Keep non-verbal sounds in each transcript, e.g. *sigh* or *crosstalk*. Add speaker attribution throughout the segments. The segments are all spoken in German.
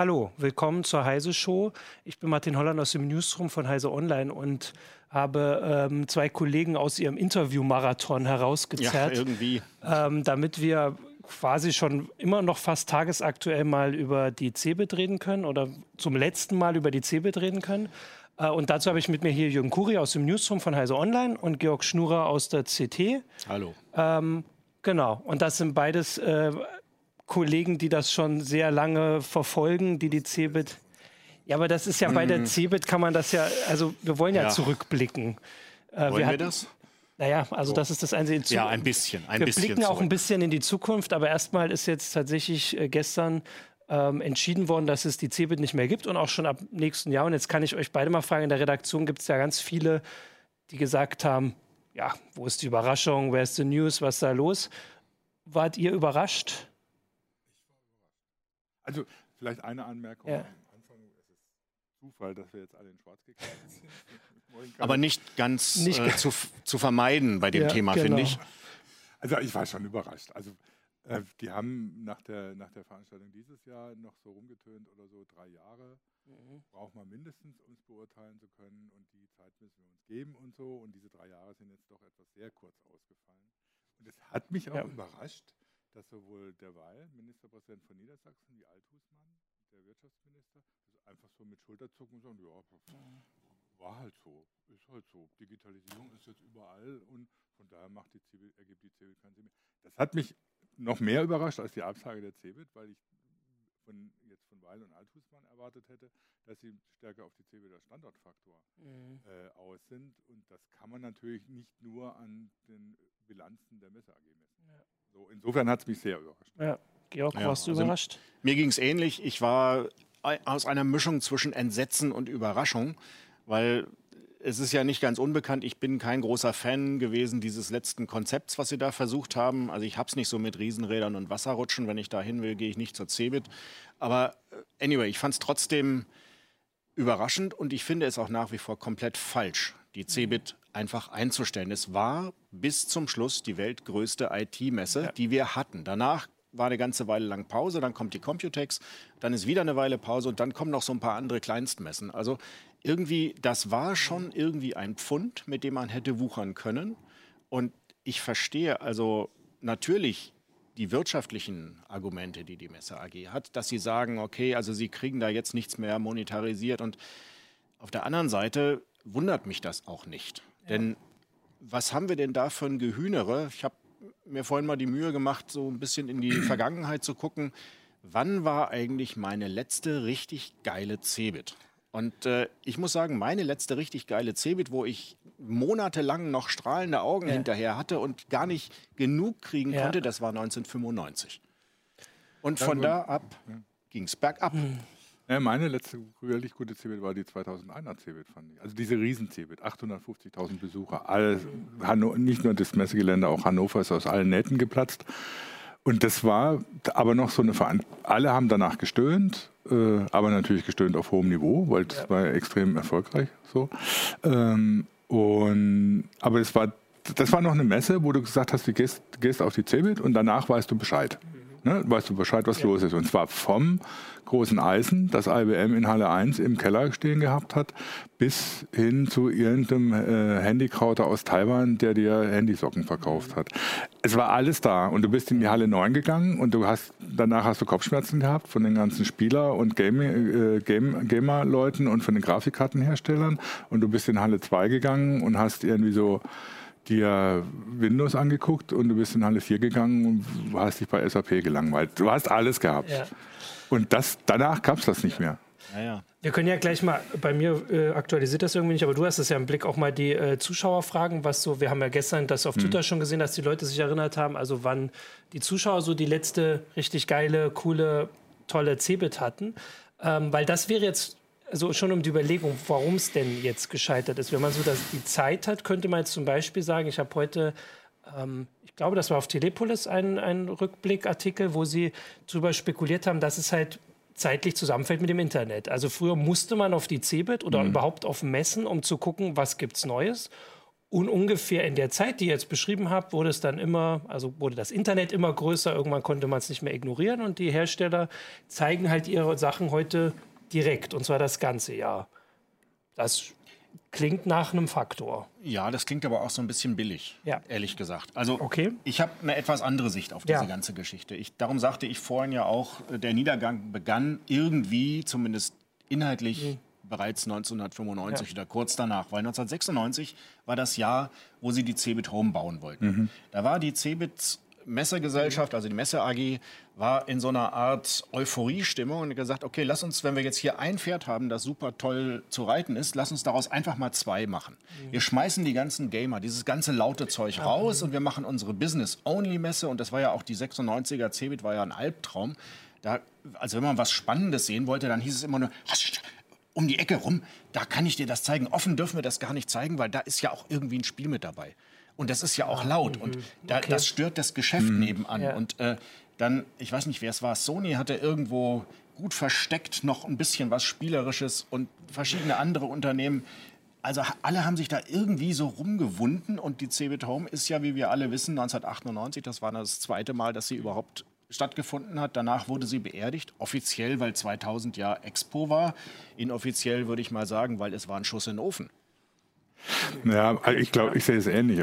Speaker 1: Hallo, willkommen zur Heise Show. Ich bin Martin Holland aus dem Newsroom von Heise Online und habe ähm, zwei Kollegen aus ihrem Interview-Marathon herausgezerrt,
Speaker 2: ja, irgendwie.
Speaker 1: Ähm, damit wir quasi schon immer noch fast tagesaktuell mal über die CeBIT reden können oder zum letzten Mal über die CeBIT reden können. Äh, und dazu habe ich mit mir hier Jürgen Kuri aus dem Newsroom von Heise Online und Georg Schnurer aus der CT.
Speaker 2: Hallo.
Speaker 1: Ähm, genau, und das sind beides äh, Kollegen, die das schon sehr lange verfolgen, die die CeBIT ja, aber das ist ja bei der mhm. CeBIT kann man das ja, also wir wollen ja, ja. zurückblicken.
Speaker 2: Äh, wollen wir, hatten, wir das?
Speaker 1: Naja, also so. das ist das einzige.
Speaker 2: Ja, ein bisschen. Ein
Speaker 1: wir
Speaker 2: bisschen
Speaker 1: blicken zurück. auch ein bisschen in die Zukunft, aber erstmal ist jetzt tatsächlich äh, gestern ähm, entschieden worden, dass es die CeBIT nicht mehr gibt und auch schon ab nächsten Jahr. Und jetzt kann ich euch beide mal fragen, in der Redaktion gibt es ja ganz viele, die gesagt haben, ja, wo ist die Überraschung, wer ist die News, was ist da los? Wart ihr überrascht?
Speaker 3: Also vielleicht eine Anmerkung. Ja. Zufall, dass wir jetzt alle in Schwarz gekleidet sind. *laughs*
Speaker 2: Aber nicht ganz nicht äh, zu, zu, vermeiden bei dem ja, Thema, genau. finde ich.
Speaker 3: Also ich war schon überrascht. Also äh, die haben nach der, nach der Veranstaltung dieses Jahr noch so rumgetönt oder so drei Jahre. Mhm. Braucht man mindestens, um es beurteilen zu können. Und die Zeit müssen wir uns geben und so. Und diese drei Jahre sind jetzt doch etwas sehr kurz ausgefallen. Und es hat mich auch ja. überrascht, dass sowohl der Weil, Ministerpräsident von Niedersachsen, wie Althusmann, der Wirtschaftsminister, einfach so mit Schulterzucken sagen, ja, war halt so, ist halt so. Digitalisierung ist jetzt überall und von daher macht die CeBIT, ergibt die CeBIT keinen Sinn mehr. Das hat mich noch mehr überrascht als die Absage der CeBIT, weil ich von, jetzt von Weil und Althusmann erwartet hätte, dass sie stärker auf die CeBIT als Standortfaktor mhm. äh, aus sind. Und das kann man natürlich nicht nur an den Bilanzen der Messe AG messen. Ja. So, insofern hat es mich sehr überrascht.
Speaker 1: Ja. Georg, ja, warst du also überrascht?
Speaker 2: Mir ging es ähnlich. Ich war aus einer Mischung zwischen Entsetzen und Überraschung, weil es ist ja nicht ganz unbekannt, ich bin kein großer Fan gewesen dieses letzten Konzepts, was sie da versucht haben. Also ich habe es nicht so mit Riesenrädern und Wasserrutschen. Wenn ich da hin will, gehe ich nicht zur Cebit. Aber äh, anyway, ich fand es trotzdem überraschend und ich finde es auch nach wie vor komplett falsch, die Cebit einfach einzustellen. Es war bis zum Schluss die weltgrößte IT-Messe, ja. die wir hatten. Danach war eine ganze Weile lang Pause, dann kommt die Computex, dann ist wieder eine Weile Pause und dann kommen noch so ein paar andere Kleinstmessen. Also irgendwie, das war schon irgendwie ein Pfund, mit dem man hätte wuchern können. Und ich verstehe also natürlich die wirtschaftlichen Argumente, die die Messe AG hat, dass sie sagen, okay, also sie kriegen da jetzt nichts mehr monetarisiert. Und auf der anderen Seite wundert mich das auch nicht. Ja. Denn was haben wir denn da für ein Gehühnere? Ich habe mir vorhin mal die Mühe gemacht, so ein bisschen in die *clears throat* Vergangenheit zu gucken. Wann war eigentlich meine letzte richtig geile Cebit? Und äh, ich muss sagen, meine letzte richtig geile Cebit, wo ich monatelang noch strahlende Augen ja. hinterher hatte und gar nicht genug kriegen ja. konnte, das war 1995. Und von da ab ging es bergab. Mhm.
Speaker 3: Ja, meine letzte wirklich gute CeBIT war die 2001er CeBIT, fand ich. Also diese riesen CeBIT, 850.000 Besucher. Alles, nicht nur das Messegelände, auch Hannover ist aus allen Nähten geplatzt. Und das war aber noch so eine Veranstaltung. Alle haben danach gestöhnt, äh, aber natürlich gestöhnt auf hohem Niveau, weil es ja. war extrem erfolgreich. So. Ähm, und, aber es war, das war noch eine Messe, wo du gesagt hast, du gehst, gehst auf die CeBIT und danach weißt du Bescheid. Mhm ne, weißt du Bescheid, was ja. los ist. Und zwar vom großen Eisen, das IBM in Halle 1 im Keller stehen gehabt hat, bis hin zu irgendeinem äh, Handykrauter aus Taiwan, der dir Handysocken verkauft hat. Es war alles da und du bist in die Halle 9 gegangen und du hast danach hast du Kopfschmerzen gehabt von den ganzen Spieler und Game, äh, Game, Gamer-Leuten und von den Grafikkartenherstellern und du bist in Halle 2 gegangen und hast irgendwie so dir Windows angeguckt und du bist in Halle 4 gegangen und hast dich bei SAP gelangweilt. Du hast alles gehabt. Ja. Und das, danach gab es das nicht mehr.
Speaker 1: Ja, ja. Wir können ja gleich mal, bei mir äh, aktualisiert das irgendwie nicht, aber du hast es ja im Blick auch mal die äh, Zuschauer fragen, was so, wir haben ja gestern das auf mhm. Twitter schon gesehen, dass die Leute sich erinnert haben, also wann die Zuschauer so die letzte richtig geile, coole, tolle Cebit hatten. Ähm, weil das wäre jetzt also schon um die Überlegung, warum es denn jetzt gescheitert ist. Wenn man so das, die Zeit hat, könnte man jetzt zum Beispiel sagen, ich habe heute, ähm, ich glaube, das war auf Telepolis ein, ein Rückblickartikel, wo sie darüber spekuliert haben, dass es halt zeitlich zusammenfällt mit dem Internet. Also früher musste man auf die CeBIT oder mhm. überhaupt auf Messen, um zu gucken, was gibt es Neues. Und ungefähr in der Zeit, die ich jetzt beschrieben habe, wurde es dann immer, also wurde das Internet immer größer, irgendwann konnte man es nicht mehr ignorieren und die Hersteller zeigen halt ihre Sachen heute direkt und zwar das ganze Jahr. Das klingt nach einem Faktor.
Speaker 2: Ja, das klingt aber auch so ein bisschen billig,
Speaker 1: ja.
Speaker 2: ehrlich gesagt. Also
Speaker 1: okay.
Speaker 2: ich habe eine etwas andere Sicht auf diese
Speaker 1: Ja.
Speaker 2: ganze Geschichte. Ich, darum sagte ich vorhin ja auch, äh, der Niedergang begann irgendwie, zumindest inhaltlich, bereits 1995
Speaker 1: Ja.
Speaker 2: oder kurz danach, weil 1996 war das Jahr, wo sie die Cebit Home bauen wollten. Da war die Cebit Messegesellschaft, also die Messe AG, war in so einer Art Euphoriestimmung und gesagt, okay, lass uns, wenn wir jetzt hier ein Pferd haben, das super toll zu reiten ist, lass uns daraus einfach mal zwei machen. Wir schmeißen die ganzen Gamer, dieses ganze laute Zeug raus und wir machen unsere Business-Only-Messe und das war ja auch die 96er Cebit, war ja ein Albtraum. Da, also wenn man was Spannendes sehen wollte, dann hieß es immer nur, um die Ecke rum, da kann ich dir das zeigen. Offen dürfen wir das gar nicht zeigen, weil da ist ja auch irgendwie ein Spiel mit dabei. Und das ist ja auch laut und da,
Speaker 1: Okay.
Speaker 2: das stört das Geschäft nebenan.
Speaker 1: Ja.
Speaker 2: Und äh, dann, ich weiß nicht, wer es war, Sony hatte irgendwo gut versteckt noch ein bisschen was Spielerisches und verschiedene andere Unternehmen. Also alle haben sich da irgendwie so rumgewunden und die Cebit Home ist ja, wie wir alle wissen, 1998, das war das zweite Mal, dass sie überhaupt stattgefunden hat. Danach wurde sie beerdigt, offiziell, weil 2000 ja Expo war, inoffiziell würde ich mal sagen, weil es war ein Schuss in den Ofen.
Speaker 3: Ja, also ich glaube, ich sehe es ähnlich.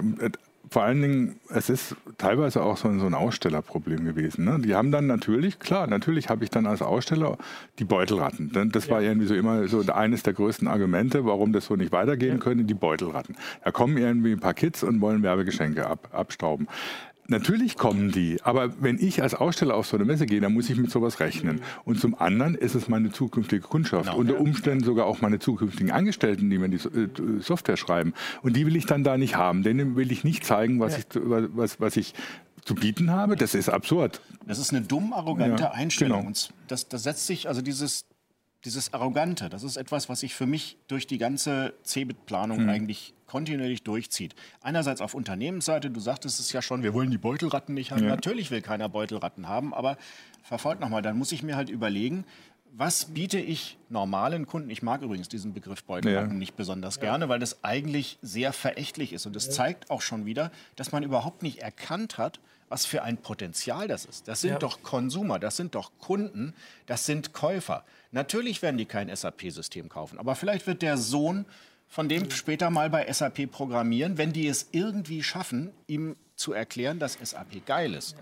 Speaker 3: Vor allen Dingen, es ist teilweise auch so ein, so ein Ausstellerproblem gewesen. Ne? Die haben dann natürlich, klar, natürlich habe ich dann als Aussteller die Beutelratten. Denn Das war irgendwie so immer so eines der größten Argumente, warum das so nicht weitergehen könnte, die Beutelratten. Da kommen irgendwie ein paar Kids und wollen Werbegeschenke ab, abstauben. Natürlich kommen die, aber wenn ich als Aussteller auf so eine Messe gehe, dann muss ich mit sowas rechnen. Und zum anderen ist es meine zukünftige Kundschaft.
Speaker 2: Genau.
Speaker 3: Unter Umständen sogar auch meine zukünftigen Angestellten, die mir die äh, Software schreiben. Und die will ich dann da nicht haben. Denen will ich nicht zeigen, was,
Speaker 1: Ja.
Speaker 3: ich, zu- was, was ich zu bieten habe. Das ist absurd.
Speaker 2: Das ist eine dumm arrogante
Speaker 3: Ja,
Speaker 2: Einstellung.
Speaker 3: genau.
Speaker 2: Und das, das setzt sich, also dieses, dieses Arrogante, das ist etwas, was sich für mich durch die ganze Cebit-Planung
Speaker 3: Hm.
Speaker 2: eigentlich kontinuierlich durchzieht. Einerseits auf Unternehmensseite, du sagtest es ja schon, wir wollen die Beutelratten nicht haben.
Speaker 3: Ja.
Speaker 2: Natürlich will keiner Beutelratten haben, aber verfolgt nochmal, dann muss ich mir halt überlegen, was biete ich normalen Kunden? Ich mag übrigens diesen Begriff Beutelratten
Speaker 3: Ja.
Speaker 2: nicht besonders gerne, weil das eigentlich sehr verächtlich ist. Und es zeigt auch schon wieder, dass man überhaupt nicht erkannt hat, was für ein Potenzial das ist. Das sind
Speaker 1: Ja.
Speaker 2: doch Konsumer, das sind doch Kunden, das sind Käufer. Natürlich werden die kein SAP-System kaufen, aber vielleicht wird der Sohn von dem später mal bei SAP programmieren, wenn die es irgendwie schaffen, ihm zu erklären, dass SAP geil ist.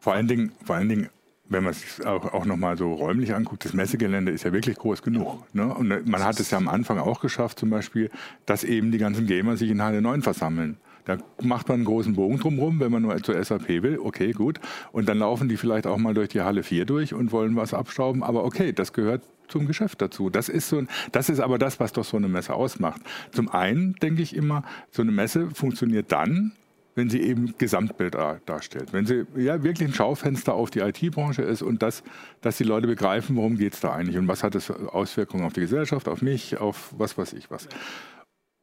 Speaker 3: Vor allen Dingen, vor allen Dingen wenn man es auch, auch nochmal so räumlich anguckt, das Messegelände ist ja wirklich groß genug. Ne? Und äh, man hat es ja am Anfang auch geschafft, zum Beispiel, dass eben die ganzen Gamer sich in Halle 9 versammeln. Da macht man einen großen Bogen drumherum, wenn man nur zur SAP will. Okay, gut. Und dann laufen die vielleicht auch mal durch die Halle 4 durch und wollen was abstauben. Aber okay, das gehört zum Geschäft dazu. Das ist, so ein, das ist aber das, was doch so eine Messe ausmacht. Zum einen denke ich immer, so eine Messe funktioniert dann, wenn sie eben Gesamtbild dar- darstellt. Wenn sie ja wirklich ein Schaufenster auf die IT-Branche ist und das, dass die Leute begreifen, worum geht es da eigentlich und was hat für Auswirkungen auf die Gesellschaft, auf mich, auf was weiß ich was.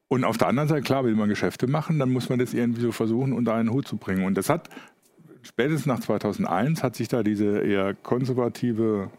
Speaker 3: Und auf der anderen Seite, klar, will man Geschäfte machen, dann muss man das irgendwie so versuchen, unter einen Hut zu bringen. Und das hat, spätestens nach 2001, hat sich da diese eher konservative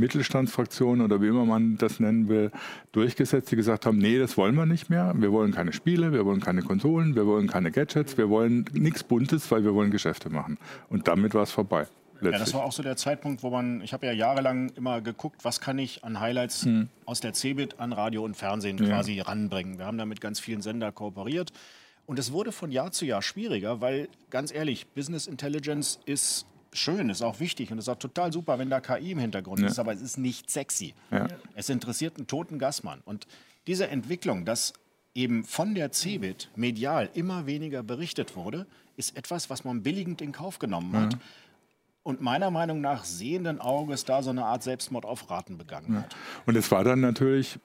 Speaker 3: Mittelstandsfraktion oder wie immer man das nennen will, durchgesetzt, die gesagt haben, nee, das wollen wir nicht mehr. Wir wollen keine Spiele, wir wollen keine Konsolen, wir wollen keine Gadgets, wir wollen nichts Buntes, weil wir wollen Geschäfte machen. Und damit war es vorbei.
Speaker 2: Ja, das war auch so der Zeitpunkt, wo man, ich habe ja jahrelang immer geguckt, was kann ich an Highlights aus der Cebit an Radio und Fernsehen quasi ranbringen. Wir haben da mit ganz vielen Sender kooperiert. Und es wurde von Jahr zu Jahr schwieriger, weil ganz ehrlich, Business Intelligence ist schön, ist auch wichtig und ist auch total super, wenn da KI im Hintergrund ist, aber es ist nicht sexy.
Speaker 3: Ja.
Speaker 2: Es interessiert einen toten Gassmann. Und diese Entwicklung, dass eben von der Cebit medial immer weniger berichtet wurde, ist etwas, was man billigend in Kauf genommen hat. Und meiner Meinung nach sehenden Auges da so eine Art Selbstmord auf Raten begangen hat.
Speaker 3: Und es war dann natürlich,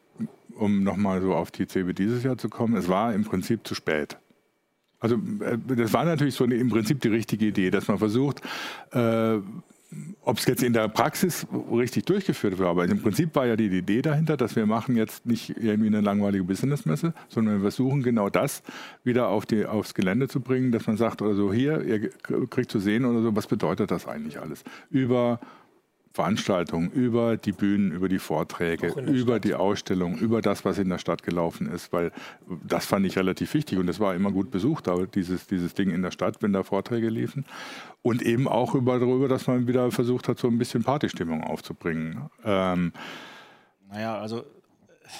Speaker 3: um nochmal so auf die CB dieses Jahr zu kommen, es war im Prinzip zu spät. Also äh, das war natürlich so eine, im Prinzip die richtige Idee, dass man versucht, äh, ob es jetzt in der Praxis richtig durchgeführt wird, aber im Prinzip war ja die Idee dahinter, dass wir machen jetzt nicht irgendwie eine langweilige Businessmesse, sondern wir versuchen genau das wieder auf die, aufs Gelände zu bringen, dass man sagt oder so, hier, ihr kriegt zu sehen oder so, was bedeutet das eigentlich alles? Über Veranstaltungen, über die Bühnen, über die Vorträge, über Stadt. die Ausstellung, über das, was in der Stadt gelaufen ist, weil das fand ich relativ wichtig und es war immer gut besucht, dieses, dieses Ding in der Stadt, wenn da Vorträge liefen. Und eben auch über, darüber, dass man wieder versucht hat, so ein bisschen Partystimmung aufzubringen. Ähm,
Speaker 2: naja, also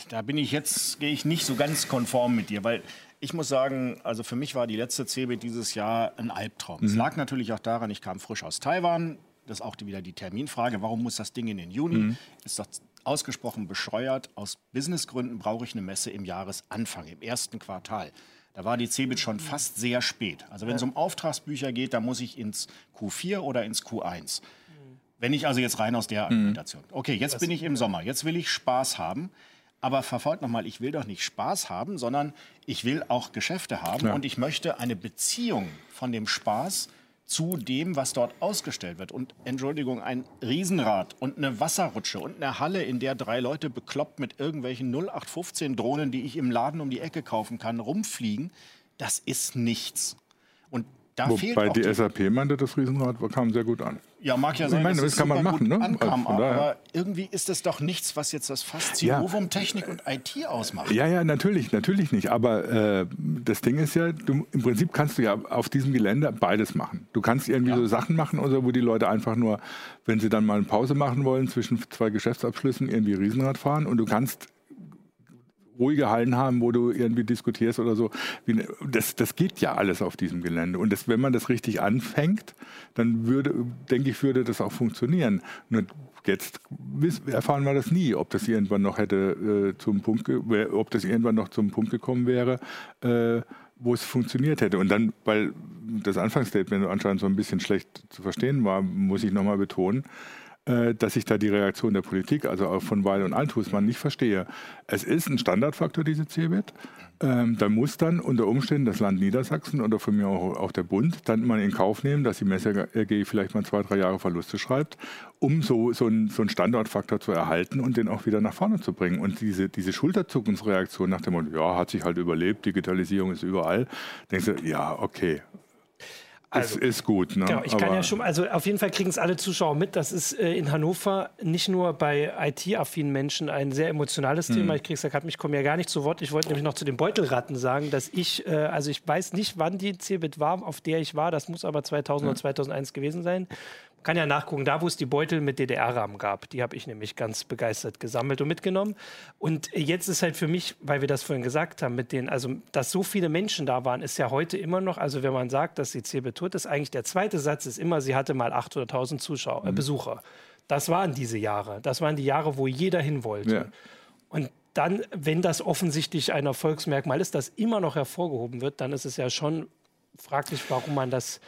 Speaker 2: da bin ich jetzt, gehe ich nicht so ganz konform mit dir, weil ich muss sagen, also für mich war die letzte CeBIT dieses Jahr ein Albtraum. Mhm. Es lag natürlich auch daran, ich kam frisch aus Taiwan. Das ist auch wieder die Terminfrage. Warum muss das Ding in den Juni? Mhm. Ist doch ausgesprochen bescheuert. Aus Businessgründen brauche ich eine Messe im Jahresanfang, im ersten Quartal. Da war die CeBIT schon fast sehr spät. Also wenn es um Auftragsbücher geht, da muss ich ins Q4 oder ins Q1. Wenn ich also jetzt rein aus der mhm. Argumentation. Okay, jetzt bin ich im Sommer. Jetzt will ich Spaß haben. Aber verfolgt nochmal, ich will doch nicht Spaß haben, sondern ich will auch Geschäfte haben ja. und ich möchte eine Beziehung von dem Spaß zu dem, was dort ausgestellt wird. Und Entschuldigung, ein Riesenrad und eine Wasserrutsche und eine Halle, in der drei Leute bekloppt mit irgendwelchen 0815 Drohnen, die ich im Laden um die Ecke kaufen kann, rumfliegen, das ist nichts. Da
Speaker 3: Wobei die, die SAP meinte, das Riesenrad kam sehr gut an.
Speaker 2: Ja, mag ja sein,
Speaker 3: ich meine, das kann man machen, ne?
Speaker 2: Ankam, also aber irgendwie ist das doch nichts, was jetzt das Faszinovum ja. Technik und IT ausmacht.
Speaker 3: Ja, ja, natürlich, natürlich nicht. Aber äh, das Ding ist ja, du, im Prinzip kannst du ja auf diesem Gelände beides machen. Du kannst irgendwie ja. so Sachen machen, oder wo die Leute einfach nur, wenn sie dann mal eine Pause machen wollen zwischen zwei Geschäftsabschlüssen, irgendwie Riesenrad fahren. Und du kannst ruhige Hallen haben, wo du irgendwie diskutierst oder so. Das, das geht ja alles auf diesem Gelände. Und das, wenn man das richtig anfängt, dann würde, denke ich, würde das auch funktionieren. Nur jetzt erfahren wir das nie, ob das irgendwann noch hätte äh, zum Punkt, ob das irgendwann noch zum Punkt gekommen wäre, äh, wo es funktioniert hätte. Und dann, weil das Anfangsstatement anscheinend so ein bisschen schlecht zu verstehen war, muss ich nochmal betonen, dass ich da die Reaktion der Politik, also auch von Weil und Althusmann, nicht verstehe. Es ist ein Standardfaktor, diese CeBIT. Ähm, da muss dann unter Umständen das Land Niedersachsen oder von mir auch, auch der Bund dann mal in Kauf nehmen, dass die Messe AG vielleicht mal zwei, drei Jahre Verluste schreibt, um so, so, ein, so einen Standortfaktor zu erhalten und den auch wieder nach vorne zu bringen. Und diese, diese Schulterzuckensreaktion nach dem Motto, ja, hat sich halt überlebt, Digitalisierung ist überall, denkst du, ja, okay, also, ist, ist gut. Ne?
Speaker 1: Genau, ich kann ja schon, also auf jeden Fall kriegen es alle Zuschauer mit. Das ist äh, in Hannover nicht nur bei IT-affinen Menschen ein sehr emotionales hm. Thema. Ich kriege es gerade, ich komme ja gar nicht zu Wort. Ich wollte nämlich noch zu den Beutelratten sagen, dass ich, äh, also ich weiß nicht, wann die CeBIT war, auf der ich war. Das muss aber 2000 ja. oder 2001 gewesen sein kann ja nachgucken, da wo es die Beutel mit DDR-Rahmen gab, die habe ich nämlich ganz begeistert gesammelt und mitgenommen. Und jetzt ist halt für mich, weil wir das vorhin gesagt haben, mit den, also dass so viele Menschen da waren, ist ja heute immer noch, also wenn man sagt, dass die CeBIT tot ist, eigentlich der zweite Satz ist immer, sie hatte mal 800.000 Zuschauer, äh, mhm. Besucher. Das waren diese Jahre. Das waren die Jahre, wo jeder hin wollte. Ja. Und dann, wenn das offensichtlich ein Erfolgsmerkmal ist, das immer noch hervorgehoben wird, dann ist es ja schon fraglich, warum man das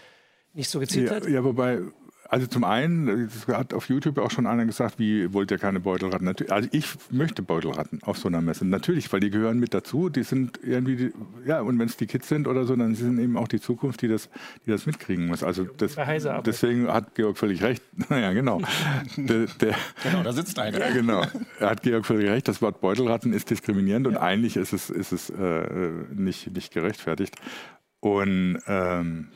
Speaker 1: nicht so gezielt
Speaker 3: ja,
Speaker 1: hat.
Speaker 3: Ja, wobei also zum einen, das hat auf YouTube auch schon einer gesagt, wie wollt ihr keine Beutelratten? Also ich möchte Beutelratten auf so einer Messe. Natürlich, weil die gehören mit dazu. Die sind irgendwie, ja, und wenn es die Kids sind oder so, dann sind eben auch die Zukunft, die das, die das mitkriegen muss. Also das, deswegen hat Georg völlig recht. *laughs* Naja, genau.
Speaker 2: der, der, genau, da sitzt einer.
Speaker 3: Ja, genau. Er hat Georg völlig recht. Das Wort Beutelratten ist diskriminierend ja. und eigentlich ist es, ist es äh, nicht, nicht gerechtfertigt. Und ähm,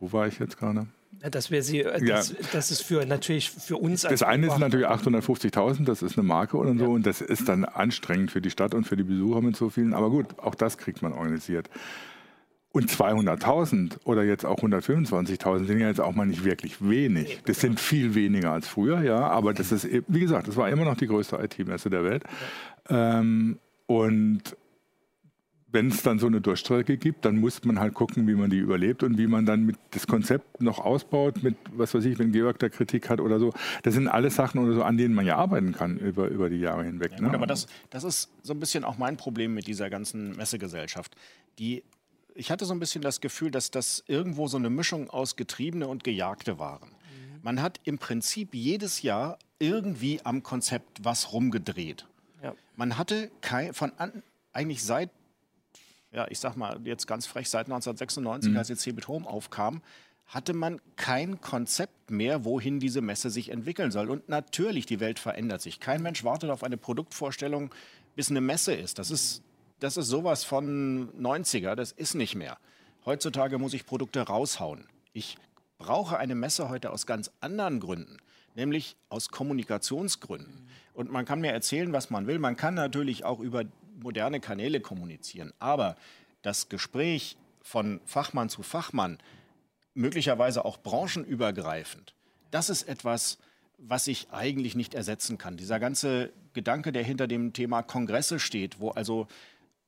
Speaker 3: wo war ich jetzt gerade?
Speaker 1: Das wäre sie, äh, das, ja. das, ist für natürlich für uns.
Speaker 3: Das eine sind natürlich 850.000, das ist eine Marke und so, ja. und das ist dann anstrengend für die Stadt und für die Besucher mit so vielen. Aber gut, auch das kriegt man organisiert. Und 200.000 oder jetzt auch 125.000 sind ja jetzt auch mal nicht wirklich wenig. Das sind viel weniger als früher, ja. Aber das ist, wie gesagt, das war immer noch die größte IT-Messe der Welt. Ja. Ähm, und wenn es dann so eine Durchstrecke gibt, dann muss man halt gucken, wie man die überlebt und wie man dann mit das Konzept noch ausbaut, mit was weiß ich, wenn Georg da Kritik hat oder so. Das sind alles Sachen oder so, an denen man ja arbeiten kann über, über die Jahre hinweg. Ja,
Speaker 2: ne? Aber das, das ist so ein bisschen auch mein Problem mit dieser ganzen Messegesellschaft. Die ich hatte so ein bisschen das Gefühl, dass das irgendwo so eine Mischung aus Getriebene und Gejagte waren. Mhm. Man hat im Prinzip jedes Jahr irgendwie am Konzept was rumgedreht. Ja. Man hatte kein, von an, eigentlich seit ja, ich sag mal jetzt ganz frech, seit 1996, mhm. als jetzt Cebit Home aufkam, hatte man kein Konzept mehr, wohin diese Messe sich entwickeln soll. Und natürlich, die Welt verändert sich. Kein Mensch wartet auf eine Produktvorstellung, bis eine Messe ist. Das ist, das ist sowas von 90er, das ist nicht mehr. Heutzutage muss ich Produkte raushauen. Ich brauche eine Messe heute aus ganz anderen Gründen. nämlich aus Kommunikationsgründen. Und man kann mir erzählen, was man will. Man kann natürlich auch über moderne Kanäle kommunizieren. Aber das Gespräch von Fachmann zu Fachmann, möglicherweise auch branchenübergreifend, das ist etwas, was sich eigentlich nicht ersetzen kann. Dieser ganze Gedanke, der hinter dem Thema Kongresse steht, wo also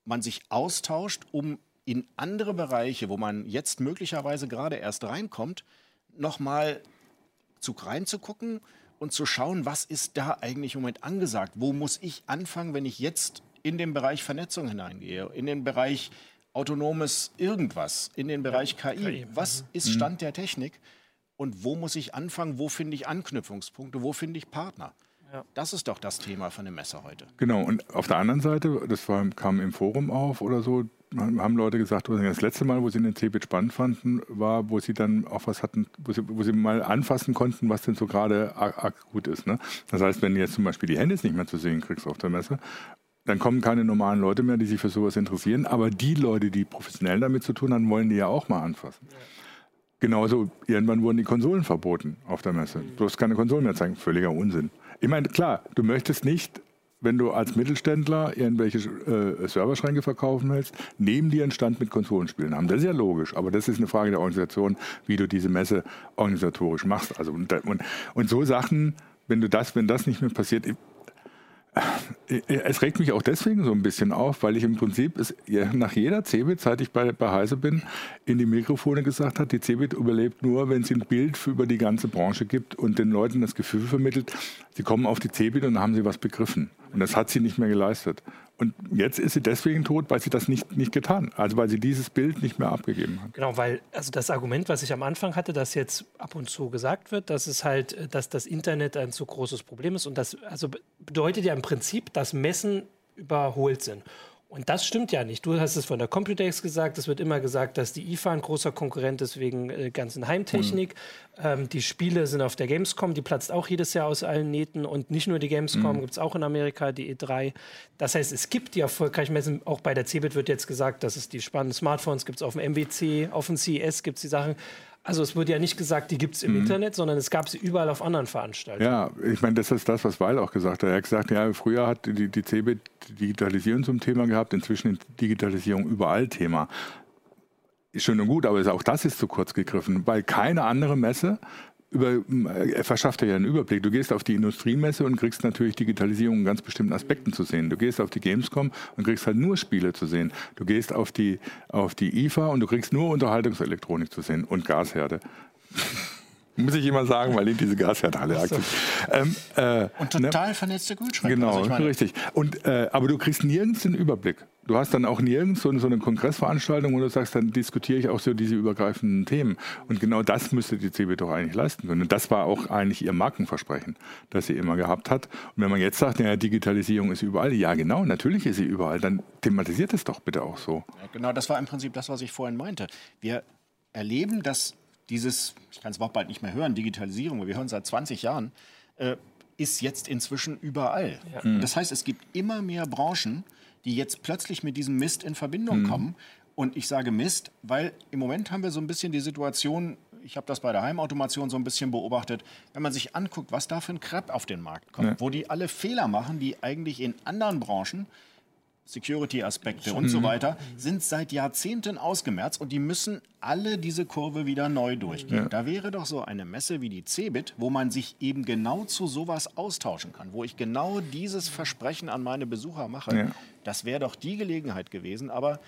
Speaker 2: man sich austauscht, um in andere Bereiche, wo man jetzt möglicherweise gerade erst reinkommt, nochmal zu reinzugucken und zu schauen, was ist da eigentlich im Moment angesagt? Wo muss ich anfangen, wenn ich jetzt in den Bereich Vernetzung hineingehe, in den Bereich autonomes irgendwas, in den Bereich KI? KI. Was mhm. ist Stand der Technik? Und wo muss ich anfangen? Wo finde ich Anknüpfungspunkte? Wo finde ich Partner? Ja. Das ist doch das Thema von der Messe heute.
Speaker 3: Genau, und auf der anderen Seite, das war, kam im Forum auf oder so, haben Leute gesagt, das letzte Mal, wo sie den CeBIT spannend fanden, war, wo sie dann auch was hatten, wo sie, wo sie mal anfassen konnten, was denn so gerade akut ist. Ne? Das heißt, wenn du jetzt zum Beispiel die Hände nicht mehr zu sehen kriegst auf der Messe, dann kommen keine normalen Leute mehr, die sich für sowas interessieren. Aber die Leute, die professionell damit zu tun haben, wollen die ja auch mal anfassen. Ja. Genauso, irgendwann wurden die Konsolen verboten auf der Messe. Du hast keine Konsolen mehr zeigen. Völliger Unsinn. Ich meine, klar, du möchtest nicht wenn du als Mittelständler irgendwelche äh, Serverschränke verkaufen willst, neben dir einen Stand mit Konsolenspielen haben. Das ist ja logisch, aber das ist eine Frage der Organisation, wie du diese Messe organisatorisch machst. Also und, und, und so Sachen, wenn du das, wenn das nicht mehr passiert, es regt mich auch deswegen so ein bisschen auf, weil ich im Prinzip es, nach jeder Cebit, seit ich bei, bei Heise bin, in die Mikrofone gesagt habe, die Cebit überlebt nur, wenn sie ein Bild über die ganze Branche gibt und den Leuten das Gefühl vermittelt, sie kommen auf die Cebit und haben sie was begriffen. Und das hat sie nicht mehr geleistet. Und jetzt ist sie deswegen tot, weil sie das nicht, nicht getan Also weil sie dieses Bild nicht mehr abgegeben hat.
Speaker 1: Genau, weil also das Argument, was ich am Anfang hatte, das jetzt ab und zu gesagt wird, dass es halt, dass das Internet ein zu großes Problem ist. Und das also bedeutet ja im Prinzip, dass Messen überholt sind. Und das stimmt ja nicht. Du hast es von der Computex gesagt. Es wird immer gesagt, dass die IFA ein großer Konkurrent ist wegen äh, ganzen Heimtechnik. Mhm. Ähm, die Spiele sind auf der Gamescom. Die platzt auch jedes Jahr aus allen Nähten. Und nicht nur die Gamescom, mhm. gibt es auch in Amerika die E3. Das heißt, es gibt die erfolgreichen Messen. Auch bei der CeBIT wird jetzt gesagt, dass es die spannenden Smartphones gibt. auf dem MWC, auf dem CES gibt es die Sachen. Also es wurde ja nicht gesagt, die gibt es im mhm. Internet, sondern es gab sie überall auf anderen Veranstaltungen.
Speaker 3: Ja, ich meine, das ist das, was Weil auch gesagt hat. Er hat gesagt, ja, früher hat die, die CeBIT Digitalisierung zum Thema gehabt, inzwischen ist Digitalisierung überall Thema. Schön und gut, aber auch das ist zu kurz gegriffen, weil keine andere Messe über, er verschafft dir ja einen Überblick. Du gehst auf die Industriemesse und kriegst natürlich Digitalisierung in ganz bestimmten Aspekten zu sehen. Du gehst auf die Gamescom und kriegst halt nur Spiele zu sehen. Du gehst auf die, auf die IFA und du kriegst nur Unterhaltungselektronik zu sehen und Gasherde. *laughs* Muss ich immer sagen, weil ich diese Gasherdhalle so.
Speaker 2: ähm, äh, Und total ne? vernetzte Kühlschränke.
Speaker 3: Genau, also richtig. Und, äh, aber du kriegst nirgends den Überblick. Du hast dann auch nirgends so, so eine Kongressveranstaltung, wo du sagst, dann diskutiere ich auch so diese übergreifenden Themen. Und genau das müsste die CB doch eigentlich leisten können. Und das war auch eigentlich ihr Markenversprechen, das sie immer gehabt hat. Und wenn man jetzt sagt, ja, Digitalisierung ist überall, ja genau, natürlich ist sie überall, dann thematisiert es doch bitte auch so.
Speaker 2: Ja, genau, das war im Prinzip das, was ich vorhin meinte. Wir erleben, dass dieses, ich kann es überhaupt bald nicht mehr hören, Digitalisierung, wir hören seit 20 Jahren, äh, ist jetzt inzwischen überall. Ja. Mhm. Das heißt, es gibt immer mehr Branchen, die jetzt plötzlich mit diesem Mist in Verbindung mhm. kommen. Und ich sage Mist, weil im Moment haben wir so ein bisschen die Situation, ich habe das bei der Heimautomation so ein bisschen beobachtet, wenn man sich anguckt, was da für ein Crap auf den Markt kommt, ja. wo die alle Fehler machen, die eigentlich in anderen Branchen Security-Aspekte und so weiter, sind seit Jahrzehnten ausgemerzt und die müssen alle diese Kurve wieder neu durchgehen. Ja. Da wäre doch so eine Messe wie die CeBIT, wo man sich eben genau zu sowas austauschen kann, wo ich genau dieses Versprechen an meine Besucher mache. Ja. Das wäre doch die Gelegenheit gewesen, aber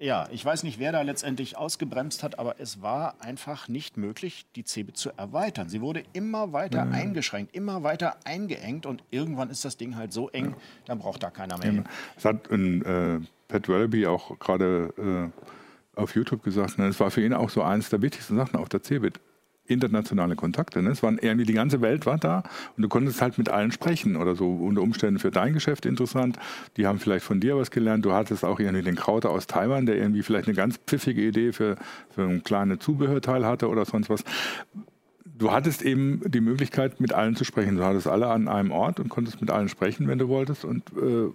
Speaker 2: ja, ich weiß nicht, wer da letztendlich ausgebremst hat, aber es war einfach nicht möglich, die CeBIT zu erweitern. Sie wurde immer weiter ja. eingeschränkt, immer weiter eingeengt und irgendwann ist das Ding halt so eng, dann braucht da keiner mehr. Ja.
Speaker 3: Das hat ein, äh, Pat Wallaby auch gerade äh, auf YouTube gesagt, ne? es war für ihn auch so eines der wichtigsten Sachen auf der CeBIT internationale Kontakte. Ne? Es waren irgendwie die ganze Welt war da und du konntest halt mit allen sprechen oder so unter Umständen für dein Geschäft interessant. Die haben vielleicht von dir was gelernt. Du hattest auch irgendwie den Krauter aus Taiwan, der irgendwie vielleicht eine ganz pfiffige Idee für, für ein kleines Zubehörteil hatte oder sonst was. Du hattest eben die Möglichkeit, mit allen zu sprechen. Du hattest alle an einem Ort und konntest mit allen sprechen, wenn du wolltest. Und äh,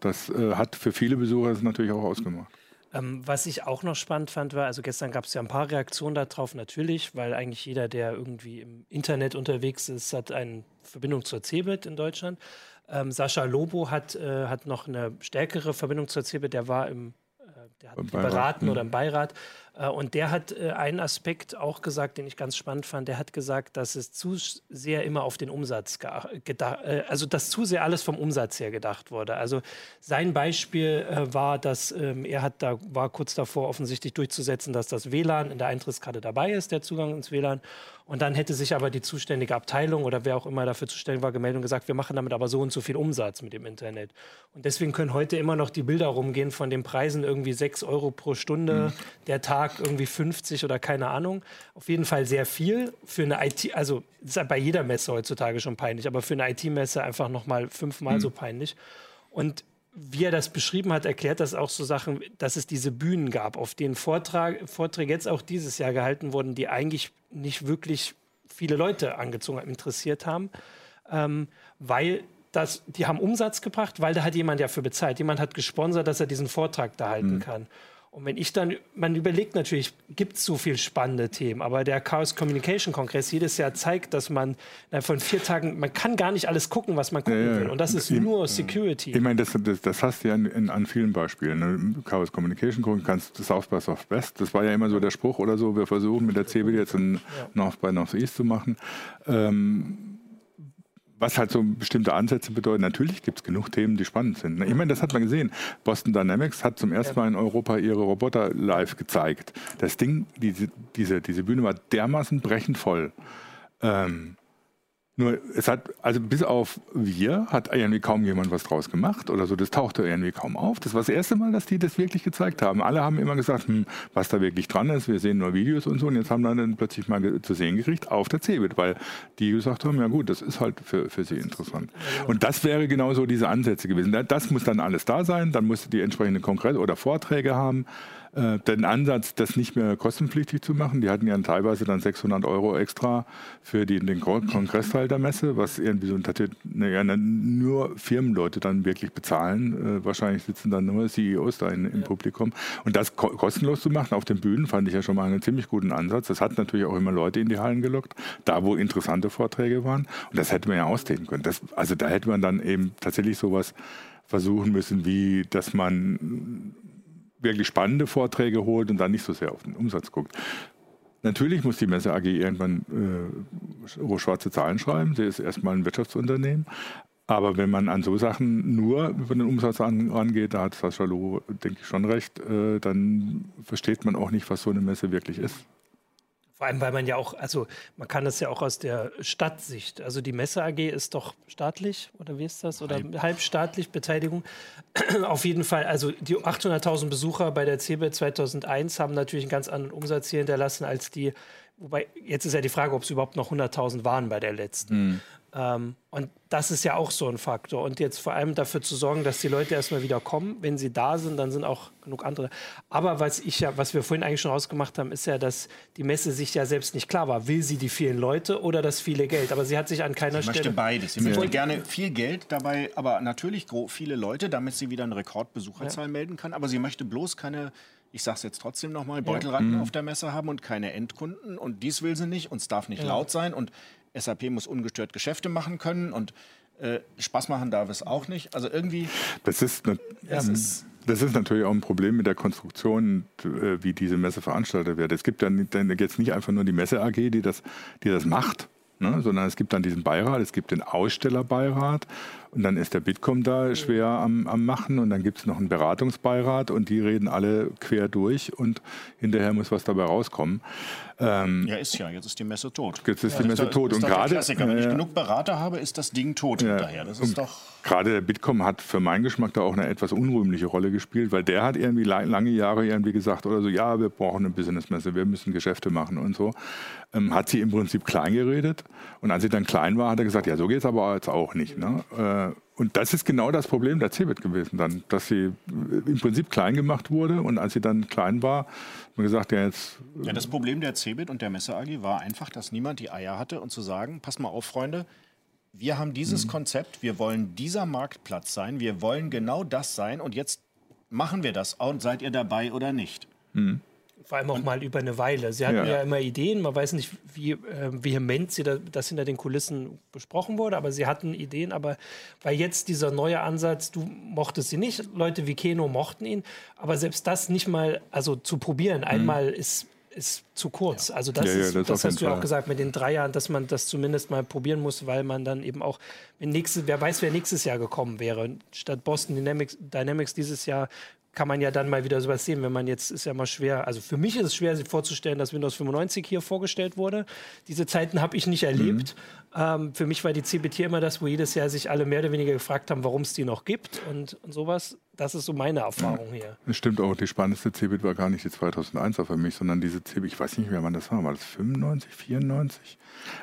Speaker 3: das äh, hat für viele Besucher das natürlich auch ausgemacht.
Speaker 1: Ähm, was ich auch noch spannend fand, war, also gestern gab es ja ein paar Reaktionen darauf, natürlich, weil eigentlich jeder, der irgendwie im Internet unterwegs ist, hat eine Verbindung zur CeBIT in Deutschland. Ähm, Sascha Lobo hat, äh, hat noch eine stärkere Verbindung zur CeBIT, der war im äh, der hat beraten oder im Beirat. Äh, und der hat äh, einen Aspekt auch gesagt, den ich ganz spannend fand. Der hat gesagt, dass es zu sehr immer auf den Umsatz gedacht, äh, also dass zu sehr alles vom Umsatz her gedacht wurde. Also sein Beispiel war, dass ähm, er hat da war kurz davor offensichtlich durchzusetzen, dass das WLAN in der Eintrittskarte dabei ist, der Zugang ins WLAN. Und dann hätte sich aber die zuständige Abteilung oder wer auch immer dafür zuständig war, gemeldet und gesagt, wir machen damit aber so und so viel Umsatz mit dem Internet. Und deswegen können heute immer noch die Bilder rumgehen von den Preisen irgendwie 6 Euro pro Stunde, mhm. der Tag Tag irgendwie 50 oder keine Ahnung. Auf jeden Fall sehr viel für eine IT, also ist ja bei jeder Messe heutzutage schon peinlich, aber für eine IT-Messe einfach nochmal fünfmal mhm. so peinlich. Und wie er das beschrieben hat, erklärt das auch so Sachen, dass es diese Bühnen gab, auf denen Vortrag, Vorträge jetzt auch dieses Jahr gehalten wurden, die eigentlich nicht wirklich viele Leute angezogen interessiert haben, ähm, weil das, die haben Umsatz gebracht, weil da hat jemand ja für bezahlt. Jemand hat gesponsert, dass er diesen Vortrag da halten mhm. kann. Und wenn ich dann, man überlegt natürlich, gibt es so viele spannende Themen, aber der Chaos Communication Kongress jedes Jahr zeigt, dass man von vier Tagen, man kann gar nicht alles gucken, was man gucken ja, will. Und das ist ich, nur Security.
Speaker 3: Ich meine, das, das, das, hast du ja in, in, an vielen Beispielen. Ne? Chaos Communication gucken kannst, South by Southwest, das war ja immer so der Spruch oder so, wir versuchen mit der CeBIT jetzt in ja. North by Northeast zu machen. Ähm, was halt so bestimmte Ansätze bedeuten. Natürlich gibt es genug Themen, die spannend sind. Ich meine, das hat man gesehen. Boston Dynamics hat zum ersten Mal in Europa ihre Roboter live gezeigt. Das Ding, diese, diese, diese Bühne war dermaßen brechend voll. Ähm, nur es hat, also bis auf wir, hat irgendwie kaum jemand was draus gemacht oder so. Das tauchte irgendwie kaum auf. Das war das erste Mal, dass die das wirklich gezeigt haben. Alle haben immer gesagt, hm, was da wirklich dran ist. Wir sehen nur Videos und so. Und jetzt haben wir dann plötzlich mal zu sehen gekriegt auf der CeBIT, weil die gesagt haben, ja gut, das ist halt für, für sie interessant. Und das wäre genau so diese Ansätze gewesen. Das muss dann alles da sein. Dann muss die entsprechende Kongress oder Vorträge haben äh, den Ansatz, das nicht mehr kostenpflichtig zu machen. Die hatten ja teilweise dann 600 Euro extra für die, den Kongressteil der Messe, was irgendwie so ne, ja, nur Firmenleute dann wirklich bezahlen. Äh, wahrscheinlich sitzen dann nur CEOs da in, im ja. Publikum. Und das ko kostenlos zu machen auf den Bühnen fand ich ja schon mal einen ziemlich guten Ansatz. Das hat natürlich auch immer Leute in die Hallen gelockt, da wo interessante Vorträge waren. Und das hätte man ja ausdehnen können. Das, also da hätte man dann eben tatsächlich sowas versuchen müssen, wie dass man wirklich spannende Vorträge holt und dann nicht so sehr auf den Umsatz guckt. Natürlich muss die Messe AG irgendwann äh, schwarze Zahlen schreiben. Sie ist erstmal ein Wirtschaftsunternehmen. Aber wenn man an so Sachen nur über den Umsatz rangeht, da hat Sascha Loh, denke ich, schon recht, äh, dann versteht man auch nicht, was so eine Messe wirklich ist.
Speaker 1: Vor allem, weil man ja auch, also man kann das ja auch aus der Stadtsicht, also die Messe AG ist doch staatlich oder wie ist das? Oder Halb. halbstaatlich Beteiligung. *clears throat* Auf jeden Fall, also die 800.000 Besucher bei der CeBIT 2001 haben natürlich einen ganz anderen Umsatz hier hinterlassen als die, wobei jetzt ist ja die Frage, ob es überhaupt noch 100.000 waren bei der letzten. Mhm. Ähm, und das ist ja auch so ein Faktor. Und jetzt vor allem dafür zu sorgen, dass die Leute erstmal wieder kommen. Wenn sie da sind, dann sind auch genug andere. Aber was ich ja, was wir vorhin eigentlich schon rausgemacht haben, ist ja, dass die Messe sich ja selbst nicht klar war. Will sie die vielen Leute oder das viele Geld? Aber sie hat sich an keiner
Speaker 2: sie
Speaker 1: Stelle.
Speaker 2: möchte beides. Sie möchte gerne viel Geld dabei, aber natürlich viele Leute, damit sie wieder eine Rekordbesucherzahl ja. melden kann. Aber sie möchte bloß keine ich sage es jetzt trotzdem nochmal, Beutelratten ja. Mhm. auf der Messe haben und keine Endkunden. Und dies will sie nicht und es darf nicht ja. laut sein. Und SAP muss ungestört Geschäfte machen können und äh, Spaß machen darf es auch nicht. Also irgendwie.
Speaker 3: Das ist, ne, das, ist das ist natürlich auch ein Problem mit der Konstruktion, äh, wie diese Messe veranstaltet wird. Es gibt dann jetzt nicht einfach nur die Messe AG, die das, die das macht, ne, sondern es gibt dann diesen Beirat, es gibt den Ausstellerbeirat und dann ist der Bitkom da schwer am, am Machen und dann gibt es noch einen Beratungsbeirat und die reden alle quer durch und hinterher muss was dabei rauskommen.
Speaker 2: Ähm, ja, ist ja, jetzt ist die Messe tot.
Speaker 3: Jetzt ist
Speaker 2: ja,
Speaker 3: die Messe
Speaker 2: ist
Speaker 3: tot.
Speaker 2: und
Speaker 3: gerade,
Speaker 2: Wenn ich genug Berater habe, ist das Ding tot ja, hinterher. Das ist doch
Speaker 3: gerade der Bitkom hat für meinen Geschmack da auch eine etwas unrühmliche Rolle gespielt, weil der hat irgendwie lange Jahre irgendwie gesagt oder so, ja, wir brauchen eine Businessmesse, wir müssen Geschäfte machen und so. Ähm, hat sie im Prinzip klein geredet und als sie dann klein war, hat er gesagt, ja, so geht es aber jetzt auch nicht. Ne? Äh, und das ist genau das Problem der CeBIT gewesen dann, dass sie im Prinzip klein gemacht wurde und als sie dann klein war, hat man gesagt, ja jetzt...
Speaker 2: Ja, das Problem der CeBIT und der Messe AG war einfach, dass niemand die Eier hatte und zu sagen, pass mal auf, Freunde, wir haben dieses mhm. Konzept, wir wollen dieser Marktplatz sein, wir wollen genau das sein und jetzt machen wir das und seid ihr dabei oder nicht? Mhm.
Speaker 1: Vor allem auch und, mal über eine Weile. Sie hatten ja. ja, immer Ideen, man weiß nicht, wie äh, vehement sie da, das hinter den Kulissen besprochen wurde, aber sie hatten Ideen. Aber weil jetzt dieser neue Ansatz, du mochtest sie nicht, Leute wie Keno mochten ihn, aber selbst das nicht mal, also zu probieren, mhm. einmal ist ist zu kurz. Also das, ja, ja, das, das hast du ja auch gesagt mit den drei Jahren, dass man das zumindest mal probieren muss, weil man dann eben auch, nächstes, wer weiß, wer nächstes Jahr gekommen wäre. Statt Boston Dynamics, Dynamics dieses Jahr kann man ja dann mal wieder sowas sehen, wenn man jetzt, ist ja mal schwer, also für mich ist es schwer, sich vorzustellen, dass Windows 95 hier vorgestellt wurde. Diese Zeiten habe ich nicht erlebt. Mhm. Ähm, für mich war die CBT immer das, wo jedes Jahr sich alle mehr oder weniger gefragt haben, warum es die noch gibt und, und sowas. Das ist so meine Erfahrung ja. hier.
Speaker 3: Das stimmt auch. Die spannendste CeBIT war gar nicht die 2001er für mich, sondern diese CeBIT, ich weiß nicht mehr, wann das war. War das 95, 94?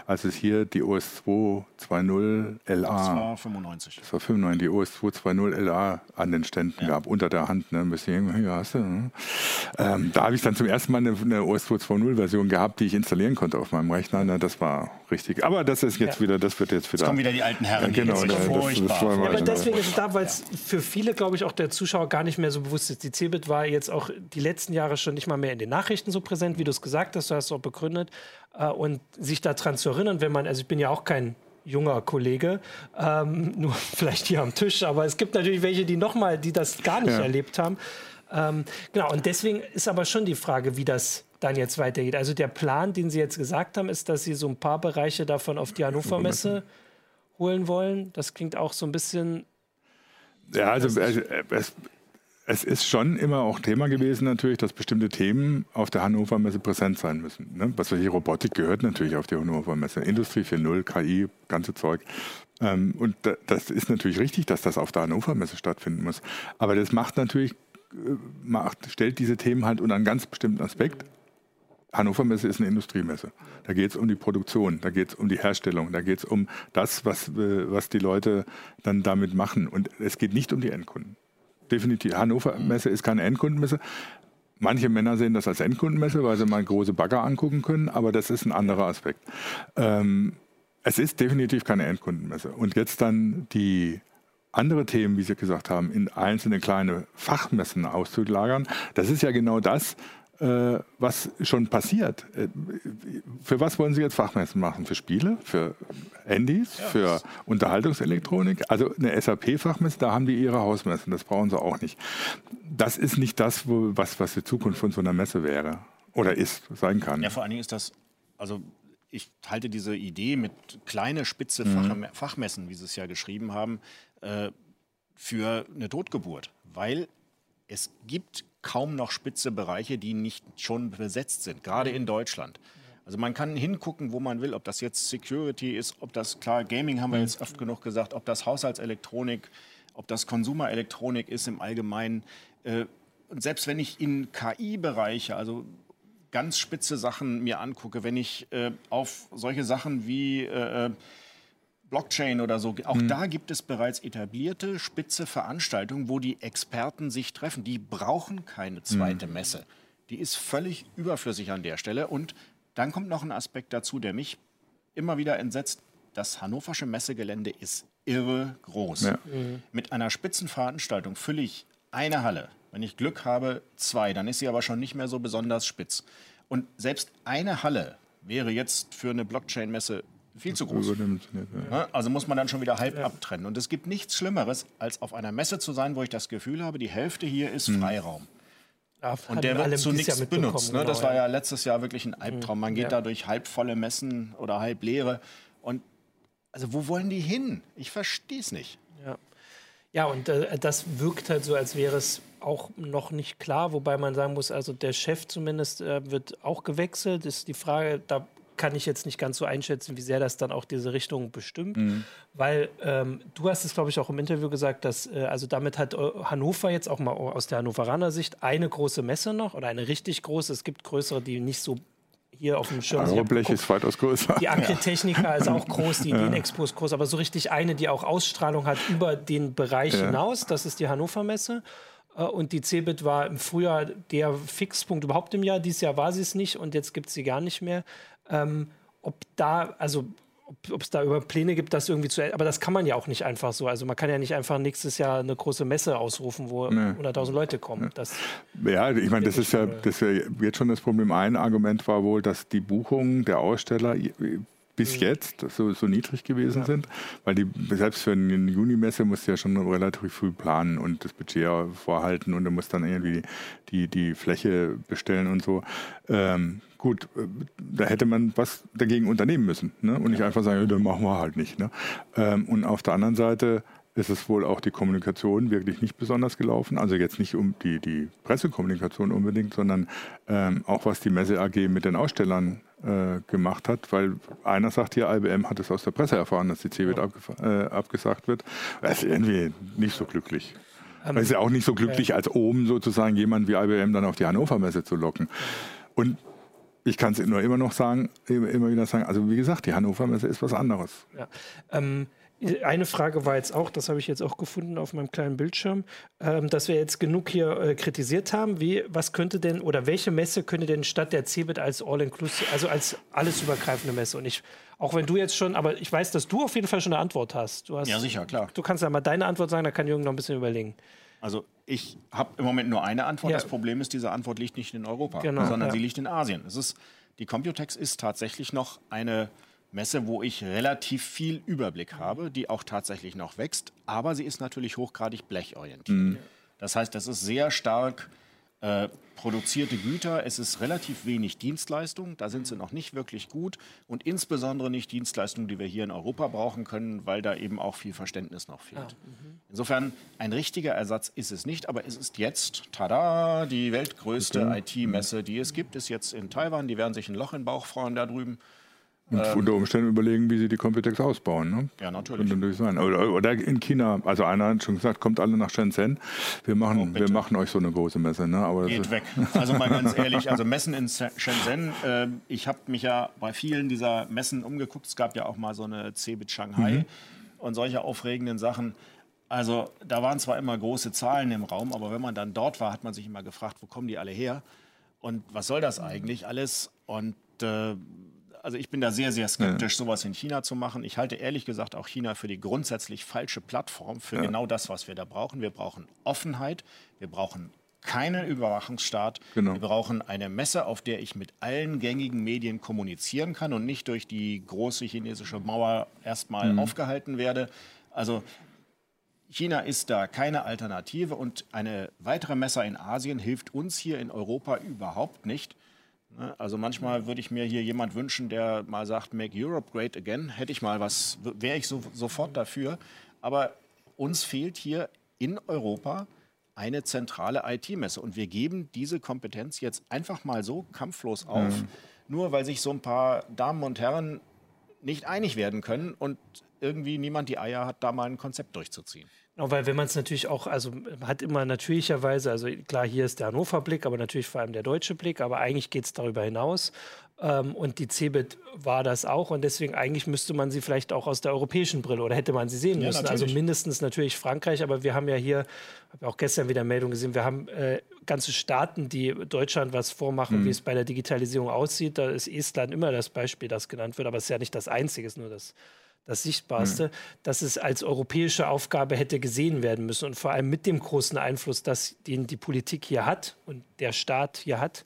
Speaker 3: Als es hier die OS 2.2.0 LA. Das
Speaker 2: war 95.
Speaker 3: Das war 95, die OS 2.2.0 LA an den Ständen ja. gab, unter der Hand. Ne? Ein bisschen, hier hast du. Ne? Ähm, da habe ich dann zum ersten Mal eine, eine OS 2.2.0 Version gehabt, die ich installieren konnte auf meinem Rechner. Ne? Das war richtig. Aber das ist jetzt ja. wieder, das wird jetzt wieder. Jetzt
Speaker 2: kommen wieder die alten Herren.
Speaker 3: Ja, genau,
Speaker 2: die das,
Speaker 3: das,
Speaker 1: das ja, aber deswegen ist es da, weil es für viele, glaube ich, auch der Zuschauer gar nicht mehr so bewusst ist. Die CeBIT war jetzt auch die letzten Jahre schon nicht mal mehr in den Nachrichten so präsent, wie du es gesagt hast. Du hast es auch begründet. Äh, und sich daran zu erinnern, wenn man, also ich bin ja auch kein junger Kollege, ähm, *laughs* nur vielleicht hier am Tisch, aber es gibt natürlich welche, die nochmal, die das gar nicht ja. erlebt haben. Ähm, genau, und deswegen ist aber schon die Frage, wie das dann jetzt weitergeht. Also der Plan, den Sie jetzt gesagt haben, ist, dass Sie so ein paar Bereiche davon auf die Hannover Messe holen wollen. Das klingt auch so ein bisschen.
Speaker 3: Ja, also, also es, es ist schon immer auch Thema gewesen natürlich, dass bestimmte Themen auf der Hannover Messe präsent sein müssen. Ne? Was wir hier Robotik gehört natürlich auf die Hannover Messe. Industrie 4.0, KI, ganze Zeug. Ähm, und das ist natürlich richtig, dass das auf der Hannover Messe stattfinden muss. Aber das macht natürlich, äh, macht, stellt diese Themen halt unter einen ganz bestimmten Aspekt. Hannover Messe ist eine Industriemesse. Da geht es um die Produktion, da geht es um die Herstellung, da geht es um das, was, äh, was die Leute dann damit machen. Und es geht nicht um die Endkunden definitiv. Hannover Messe ist keine Endkundenmesse. Manche Männer sehen das als Endkundenmesse, weil sie mal große Bagger angucken können, aber das ist ein anderer Aspekt. Ähm, es ist definitiv keine Endkundenmesse. Und jetzt dann die andere Themen, wie Sie gesagt haben, in einzelne kleine Fachmessen auszulagern, das ist ja genau das, was schon passiert. Äh, für was wollen Sie jetzt Fachmessen machen? Für Spiele? Für Handys? Ja, für Unterhaltungselektronik? Also eine SAP-Fachmesse, da haben die ihre Hausmessen, das brauchen sie auch nicht. Das ist nicht das, wo, was, was die Zukunft von so einer Messe wäre oder ist, sein kann.
Speaker 2: Ja, vor allen Dingen ist das, also ich halte diese Idee mit kleine spitze mhm. Fachmessen, wie Sie es ja geschrieben haben, äh, für eine Totgeburt, weil es gibt kaum noch spitze Bereiche, die nicht schon besetzt sind, gerade in Deutschland. Also man kann hingucken, wo man will, ob das jetzt Security ist, ob das, klar, Gaming haben wir jetzt oft genug gesagt, ob das Haushaltselektronik, ob das Konsumerelektronik ist im Allgemeinen. Äh, und selbst wenn ich in KI-Bereiche, also ganz spitze Sachen mir angucke, wenn ich äh, auf solche Sachen wie äh, Blockchain oder so. Auch mhm. da gibt es bereits etablierte, spitze Veranstaltungen, wo die Experten sich treffen. Die brauchen keine zweite mhm. Messe. Die ist völlig überflüssig an der Stelle. Und dann kommt noch ein Aspekt dazu, der mich immer wieder entsetzt. Das hannoversche Messegelände ist irre groß. Ja. Mhm. Mit einer Spitzenveranstaltung fülle ich eine Halle. Wenn ich Glück habe, zwei. Dann ist sie aber schon nicht mehr so besonders spitz. Und selbst eine Halle wäre jetzt für eine Blockchain-Messe viel zu groß. Ja. Also muss man dann schon wieder halb ja. abtrennen. Und es gibt nichts Schlimmeres, als auf einer Messe zu sein, wo ich das Gefühl habe, die Hälfte hier ist hm. Freiraum. Ja, und der wird zu nichts benutzt. Ne? Genau, das war ja letztes Jahr wirklich ein Albtraum. Man geht da durch halbvolle Messen oder halbleere. Und also wo wollen die hin? Ich verstehe es nicht.
Speaker 1: Ja, ja und äh, das wirkt halt so, als wäre es auch noch nicht klar, wobei man sagen muss, also der Chef zumindest äh, wird auch gewechselt. Ist die Frage, da kann ich jetzt nicht ganz so einschätzen, wie sehr das dann auch diese Richtung bestimmt. Mhm. Weil ähm, du hast es, glaube ich, auch im Interview gesagt, dass äh, also damit hat äh, Hannover jetzt auch mal aus der Hannoveraner Sicht eine große Messe noch oder eine richtig große. Es gibt größere, die nicht so hier auf dem Schirm
Speaker 3: sind. Blech ist weitaus größer.
Speaker 1: Die Agritechnica ja. ist auch groß, die Ideen-Expo ist groß, aber so richtig eine, die auch Ausstrahlung hat über den Bereich ja. hinaus, das ist die Hannover Messe. Äh, und die CeBIT war im Frühjahr der Fixpunkt überhaupt im Jahr. Dieses Jahr war sie es nicht und jetzt gibt es sie gar nicht mehr. Ähm, ob da, also ob es da über Pläne gibt, das irgendwie zu. Aber das kann man ja auch nicht einfach so. Also man kann ja nicht einfach nächstes Jahr eine große Messe ausrufen, wo nee. 100.000 Leute kommen. Das
Speaker 3: ja, ich meine, das ist ja, das ist ja jetzt schon das Problem. Ein Argument war wohl, dass die Buchungen der Aussteller bis mhm. jetzt so, so niedrig gewesen ja. sind, weil die selbst für eine Junimesse musst du ja schon relativ früh planen und das Budget vorhalten und du musst dann irgendwie die, die Fläche bestellen und so. Ähm, gut, äh, da hätte man was dagegen unternehmen müssen ne? und nicht einfach sagen, ja, dann machen wir halt nicht. Ne? Ähm, und auf der anderen Seite ist es wohl auch die Kommunikation wirklich nicht besonders gelaufen. Also jetzt nicht um die, die Pressekommunikation unbedingt, sondern ähm, auch was die Messe AG mit den Ausstellern äh, gemacht hat, weil einer sagt hier, IBM hat es aus der Presse erfahren, dass die CeBIT äh, abgesagt wird. Das ist irgendwie nicht so glücklich. Ähm, es ist ja auch nicht so glücklich, als oben sozusagen jemand wie IBM dann auf die Hannover Messe zu locken. Und ich kann es nur immer noch sagen, immer wieder sagen, also wie gesagt, die Hannover Messe ist was anderes.
Speaker 1: Ja. Ähm, eine Frage war jetzt auch, das habe ich jetzt auch gefunden auf meinem kleinen Bildschirm, ähm, dass wir jetzt genug hier äh, kritisiert haben. Wie, was könnte denn oder welche Messe könnte denn statt der CeBIT als All-Inclusive, also als alles übergreifende Messe? Und ich, auch wenn du jetzt schon, aber ich weiß, dass du auf jeden Fall schon eine Antwort hast. hast
Speaker 2: ja, sicher, klar.
Speaker 1: Du kannst ja mal deine Antwort sagen, da kann Jürgen noch ein bisschen überlegen.
Speaker 2: Also ich habe im Moment nur eine Antwort. Ja. Das Problem ist, diese Antwort liegt nicht in Europa, genau, sondern ja. sie liegt in Asien. Es ist, die Computex ist tatsächlich noch eine Messe, wo ich relativ viel Überblick habe, die auch tatsächlich noch wächst, aber sie ist natürlich hochgradig blechorientiert. Mhm. Das heißt, das ist sehr stark äh, produzierte Güter, es ist relativ wenig Dienstleistung, da sind sie noch nicht wirklich gut und insbesondere nicht Dienstleistungen, die wir hier in Europa brauchen können, weil da eben auch viel Verständnis noch fehlt. Ah, mhm. Insofern ein richtiger Ersatz ist es nicht, aber es ist jetzt, tada, die weltgrößte okay. IT-Messe, die es gibt, ist jetzt in Taiwan. Die werden sich ein Loch in den Bauch freuen da drüben.
Speaker 3: Und ähm, unter Umständen überlegen, wie sie die Computex ausbauen. Ne?
Speaker 2: Ja, natürlich.
Speaker 3: natürlich sein. Oder, oder, in China, also einer hat schon gesagt, kommt alle nach Shenzhen. Wir machen, oh, wir machen euch so eine große Messe. Ne?
Speaker 2: Aber Geht weg. Also mal ganz ehrlich, also Messen in Shenzhen, äh, ich habe mich ja bei vielen dieser Messen umgeguckt. Es gab ja auch mal so eine CeBIT Shanghai mhm. und solche aufregenden Sachen. Also da waren zwar immer große Zahlen im Raum, aber wenn man dann dort war, hat man sich immer gefragt, wo kommen die alle her? Und was soll das eigentlich alles? Und äh, also ich bin da sehr, sehr skeptisch, ja. sowas in China zu machen. Ich halte ehrlich gesagt auch China für die grundsätzlich falsche Plattform für ja. genau das, was wir da brauchen. Wir brauchen Offenheit, wir brauchen keinen Überwachungsstaat. Genau. Wir brauchen eine Messe, auf der ich mit allen gängigen Medien kommunizieren kann und nicht durch die große chinesische Mauer erstmal mhm. aufgehalten werde. Also China ist da keine Alternative und eine weitere Messe in Asien hilft uns hier in Europa überhaupt nicht. Ne? Also manchmal würde ich mir hier jemand wünschen, der mal sagt, Make Europe Great Again. Hätte ich mal was, wäre ich so, sofort dafür. Aber uns fehlt hier in Europa eine zentrale IT-Messe. Und wir geben diese Kompetenz jetzt einfach mal so kampflos auf, mhm. nur weil sich so ein paar Damen und Herren nicht einig werden können und irgendwie niemand die Eier hat, da mal ein Konzept durchzuziehen.
Speaker 1: Genau, weil wenn man es natürlich auch, also hat immer natürlicherweise, also klar, hier ist der Hannover-Blick, aber natürlich vor allem der deutsche Blick, aber eigentlich geht es darüber hinaus. Ähm, und die CeBIT war das auch und deswegen eigentlich müsste man sie vielleicht auch aus der europäischen Brille oder hätte man sie sehen ja, müssen. Also natürlich. Also mindestens natürlich Frankreich, aber wir haben ja hier, habe auch gestern wieder Meldung gesehen, wir haben äh, ganze Staaten, die Deutschland was vormachen, mhm. wie es bei der Digitalisierung aussieht. Da ist Estland immer das Beispiel, das genannt wird, aber es ist ja nicht das einzige, es ist nur das das Sichtbarste, mhm. dass es als europäische Aufgabe hätte gesehen werden müssen und vor allem mit dem großen Einfluss, das, den die Politik hier hat und der Staat hier hat,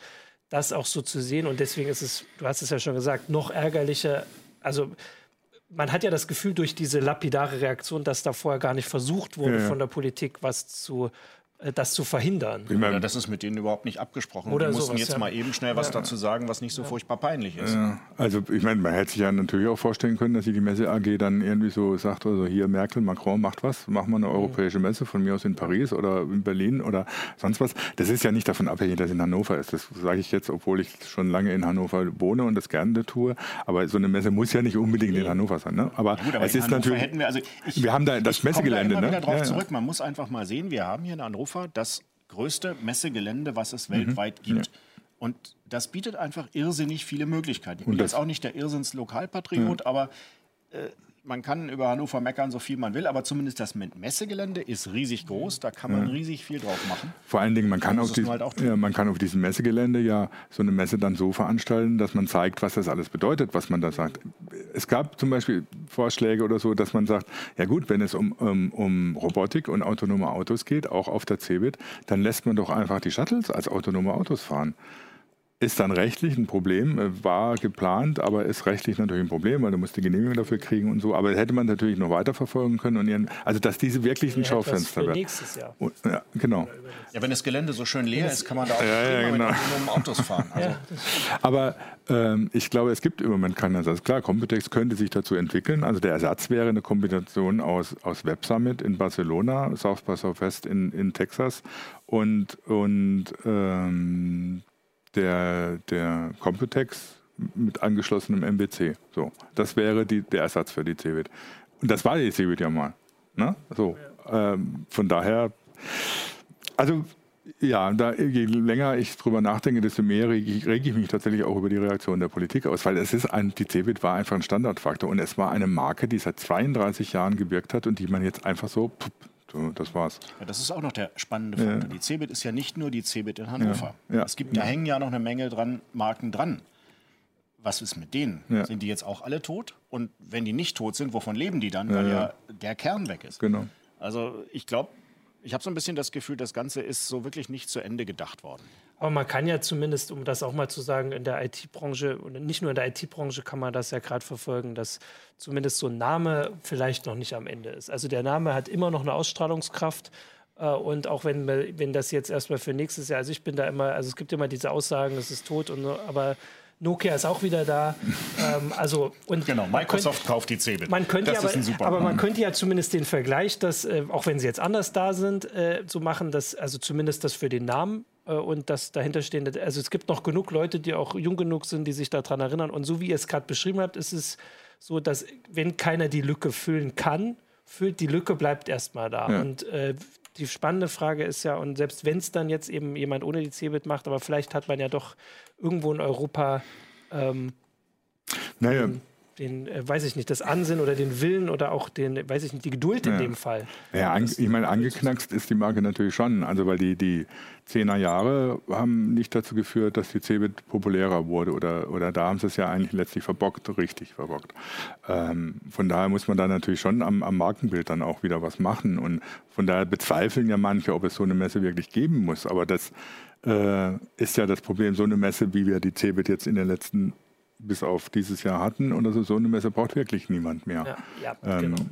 Speaker 1: das auch so zu sehen. Und deswegen ist es, du hast es ja schon gesagt, noch ärgerlicher. Also man hat ja das Gefühl durch diese lapidare Reaktion, dass da vorher gar nicht versucht wurde, ja, von der Politik was zu das zu verhindern.
Speaker 2: Ich meine, das ist mit denen überhaupt nicht abgesprochen. Oder die mussten sowas, jetzt ja. mal eben schnell was ja. dazu sagen, was nicht so ja. furchtbar peinlich ist.
Speaker 3: Also ich meine, man hätte sich ja natürlich auch vorstellen können, dass sie die Messe AG dann irgendwie so sagt, also hier Merkel, Macron macht was, machen wir eine europäische Messe, von mir aus in Paris oder in Berlin oder sonst was. Das ist ja nicht davon abhängig, dass es in Hannover ist. Das sage ich jetzt, obwohl ich schon lange in Hannover wohne und das gerne tue. Aber so eine Messe muss ja nicht unbedingt in Hannover sein. Ne? Aber, Gut, aber es ist Hannover natürlich. Wir, also ich, wir, haben da das Messegelände.
Speaker 2: Ich komme da immer ne? wieder drauf zurück. Man muss einfach mal sehen, wir haben hier in Hannover Hannover das größte Messegelände, was es mhm. weltweit gibt. Ja. Und das bietet einfach irrsinnig viele Möglichkeiten. Ich bin jetzt auch nicht der Irrsinns-Lokalpatriot, ja. aber äh, man kann über Hannover meckern, so viel man will, aber zumindest das Messegelände ist riesig groß, da kann man ja. riesig viel drauf machen.
Speaker 3: Vor allen Dingen, man kann, auf, die, halt ja, man kann auf diesem Messegelände ja so eine Messe dann so veranstalten, dass man zeigt, was das alles bedeutet, was man da sagt. Es gab zum Beispiel Vorschläge oder so, dass man sagt, ja gut, wenn es um, um, um Robotik und autonome Autos geht, auch auf der CeBIT, dann lässt man doch einfach die Shuttles als autonome Autos fahren. Ist dann rechtlich ein Problem, äh, war geplant, aber ist rechtlich natürlich ein Problem, weil du musst die Genehmigung dafür kriegen und so. Aber hätte man natürlich noch weiterverfolgen können. Und ihren, also, dass diese wirklich ein Schaufenster werden.
Speaker 1: nächstes Jahr.
Speaker 3: Und, ja, genau.
Speaker 2: Ja, wenn das Gelände so schön leer ist, kann man da auch ja, ja, genau. mit Autos fahren. *laughs* Also.
Speaker 3: aber ähm, ich glaube, es gibt im Moment keinen Ersatz. Klar, Computex könnte sich dazu entwickeln. Also der Ersatz wäre eine Kombination aus, aus Web Summit in Barcelona, South by Southwest in, in Texas und, und ähm, der, der Computex mit angeschlossenem MBC. So, das wäre die, der Ersatz für die CeBIT. Und das war die CeBIT ja mal. Ne? So, ähm, von daher, also ja, da, je länger ich drüber nachdenke, desto mehr rege ich, mich tatsächlich auch über die Reaktion der Politik aus, weil es ist ein, die CeBIT war einfach ein Standardfaktor und es war eine Marke, die seit 32 Jahren gewirkt hat und die man jetzt einfach so, das war's.
Speaker 2: Ja, das ist auch noch der spannende Faktor. Die Cebit ist ja nicht nur die Cebit in Hannover. Es gibt, da hängen ja noch eine Menge dran, Marken dran. Was ist mit denen? Sind die jetzt auch alle tot? Und wenn die nicht tot sind, wovon leben die dann? Weil ja, der Kern weg ist.
Speaker 3: Genau.
Speaker 2: Also ich glaube, ich habe so ein bisschen das Gefühl, das Ganze ist so wirklich nicht zu Ende gedacht worden.
Speaker 1: Aber man kann ja zumindest, um das auch mal zu sagen, in der IT-Branche und nicht nur in der IT-Branche kann man das ja gerade verfolgen, dass zumindest so ein Name vielleicht noch nicht am Ende ist. Also der Name hat immer noch eine Ausstrahlungskraft. Äh, und auch wenn, wenn das jetzt erstmal für nächstes Jahr, also ich bin da immer, also es gibt immer diese Aussagen, es ist tot, und, aber Nokia ist auch wieder da. *laughs* ähm, also, und
Speaker 2: genau, Microsoft könnte, kauft die Cebit.
Speaker 1: Man könnte das aber, aber man könnte ja zumindest den Vergleich, dass, äh, auch wenn sie jetzt anders da sind, äh, so machen, dass, also zumindest das für den Namen und das dahinterstehende, also es gibt noch genug Leute, die auch jung genug sind, die sich daran erinnern. Und so wie ihr es gerade beschrieben habt, ist es so, dass wenn keiner die Lücke füllen kann, füllt die Lücke, bleibt erstmal da. Ja. Und äh, die spannende Frage ist ja, und selbst wenn es dann jetzt eben jemand ohne die Cebit macht, aber vielleicht hat man ja doch irgendwo in Europa ähm,
Speaker 3: naja.
Speaker 1: den, den äh, weiß ich nicht, das Ansinnen oder den Willen oder auch den, weiß ich nicht, die Geduld in dem Fall.
Speaker 3: Ja, an, ich meine, angeknackst ist die Marke natürlich schon. Also weil die, die 10er Jahre haben nicht dazu geführt, dass die Cebit populärer wurde oder, oder da haben sie es ja eigentlich letztlich verbockt, richtig verbockt. Ähm, von daher muss man da natürlich schon am, am Markenbild dann auch wieder was machen und von daher bezweifeln ja manche, ob es so eine Messe wirklich geben muss. Aber das äh, ist ja das Problem, so eine Messe, wie wir die CeBIT jetzt in den letzten, bis auf dieses Jahr hatten, oder so, so eine Messe braucht wirklich niemand mehr.
Speaker 1: Ja, ja ähm, genau.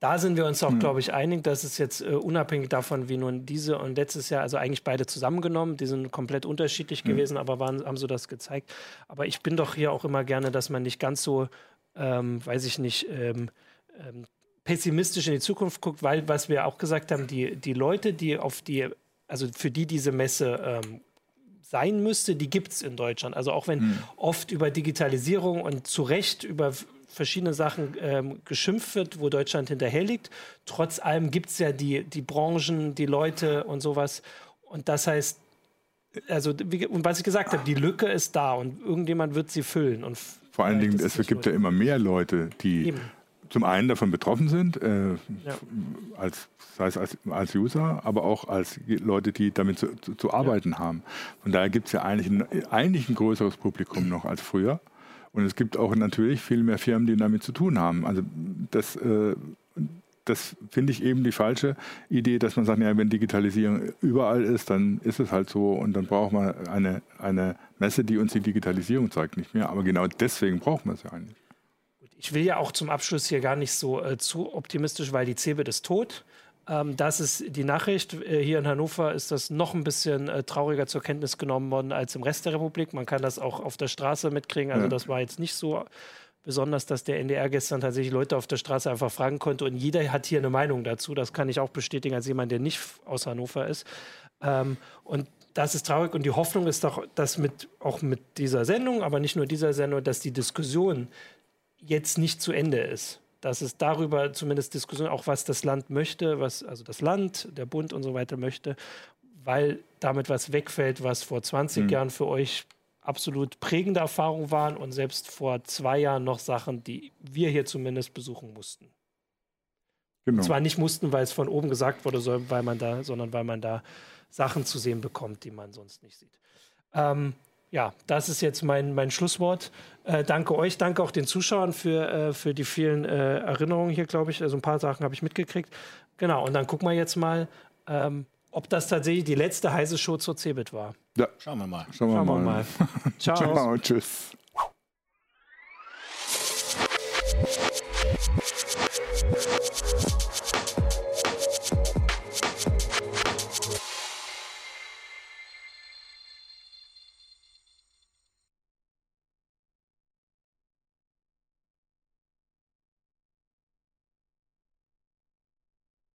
Speaker 1: Da sind wir uns auch, glaube ich, einig, dass es jetzt uh, unabhängig davon, wie nun diese und letztes Jahr, also eigentlich beide zusammengenommen, die sind komplett unterschiedlich mhm. gewesen, aber waren, haben so das gezeigt. Aber ich bin doch hier auch immer gerne, dass man nicht ganz so, ähm, weiß ich nicht, ähm, ähm, pessimistisch in die Zukunft guckt, weil, was wir auch gesagt haben, die, die Leute, die auf die also für die diese Messe ähm, sein müsste, die gibt es in Deutschland. Also auch wenn hm. oft über Digitalisierung und zu Recht über verschiedene Sachen ähm, geschimpft wird, wo Deutschland hinterherliegt, trotz allem gibt es ja die, die Branchen, die Leute und sowas. Und das heißt, also wie, und was ich gesagt habe, die Lücke ist da und irgendjemand wird sie füllen. Und
Speaker 3: Vor allen Dingen, es gibt ja immer mehr Leute, die Eben zum einen davon betroffen sind, äh, ja. als, sei es als, als User, aber auch als Leute, die damit zu, zu, zu arbeiten ja. haben. Von daher gibt es ja eigentlich ein, eigentlich ein größeres Publikum noch als früher. Und es gibt auch natürlich viel mehr Firmen, die damit zu tun haben. Also das, äh, das finde ich eben die falsche Idee, dass man sagt, ja, wenn Digitalisierung überall ist, dann ist es halt so und dann braucht man eine, eine Messe, die uns die Digitalisierung zeigt, nicht mehr. Aber genau deswegen braucht man es ja eigentlich.
Speaker 1: Ich will ja auch zum Abschluss hier gar nicht so äh, zu optimistisch, weil die CeBIT ist tot. Ähm, das ist die Nachricht. Äh, hier in Hannover ist das noch ein bisschen äh, trauriger zur Kenntnis genommen worden als im Rest der Republik. Man kann das auch auf der Straße mitkriegen. Also ja. das war jetzt nicht so besonders, dass der NDR gestern tatsächlich Leute auf der Straße einfach fragen konnte. Und jeder hat hier eine Meinung dazu. Das kann ich auch bestätigen als jemand, der nicht aus Hannover ist. Ähm, und das ist traurig und die Hoffnung ist doch, dass mit, auch mit dieser Sendung, aber nicht nur dieser Sendung, dass die Diskussion jetzt nicht zu Ende ist. Dass es darüber zumindest Diskussion, auch was das Land möchte, was also das Land, der Bund und so weiter möchte, weil damit was wegfällt, was vor 20 mhm. Jahren für euch absolut prägende Erfahrungen waren und selbst vor zwei Jahren noch Sachen, die wir hier zumindest besuchen mussten. Genau. Zwar nicht mussten, weil es von oben gesagt wurde, weil man da, sondern weil man da Sachen zu sehen bekommt, die man sonst nicht sieht. Ähm, ja, das ist jetzt mein, mein Schlusswort. Äh, danke euch, danke auch den Zuschauern für, äh, für die vielen äh, Erinnerungen hier, glaube ich. Also ein paar Sachen habe ich mitgekriegt. Genau, und dann gucken wir jetzt mal, ähm, ob das tatsächlich die letzte heiße Show zur Cebit war.
Speaker 2: Ja. Schauen wir mal.
Speaker 3: Schauen wir, Schauen wir mal.
Speaker 1: mal. *laughs* Ciao. Ciao,
Speaker 3: tschüss.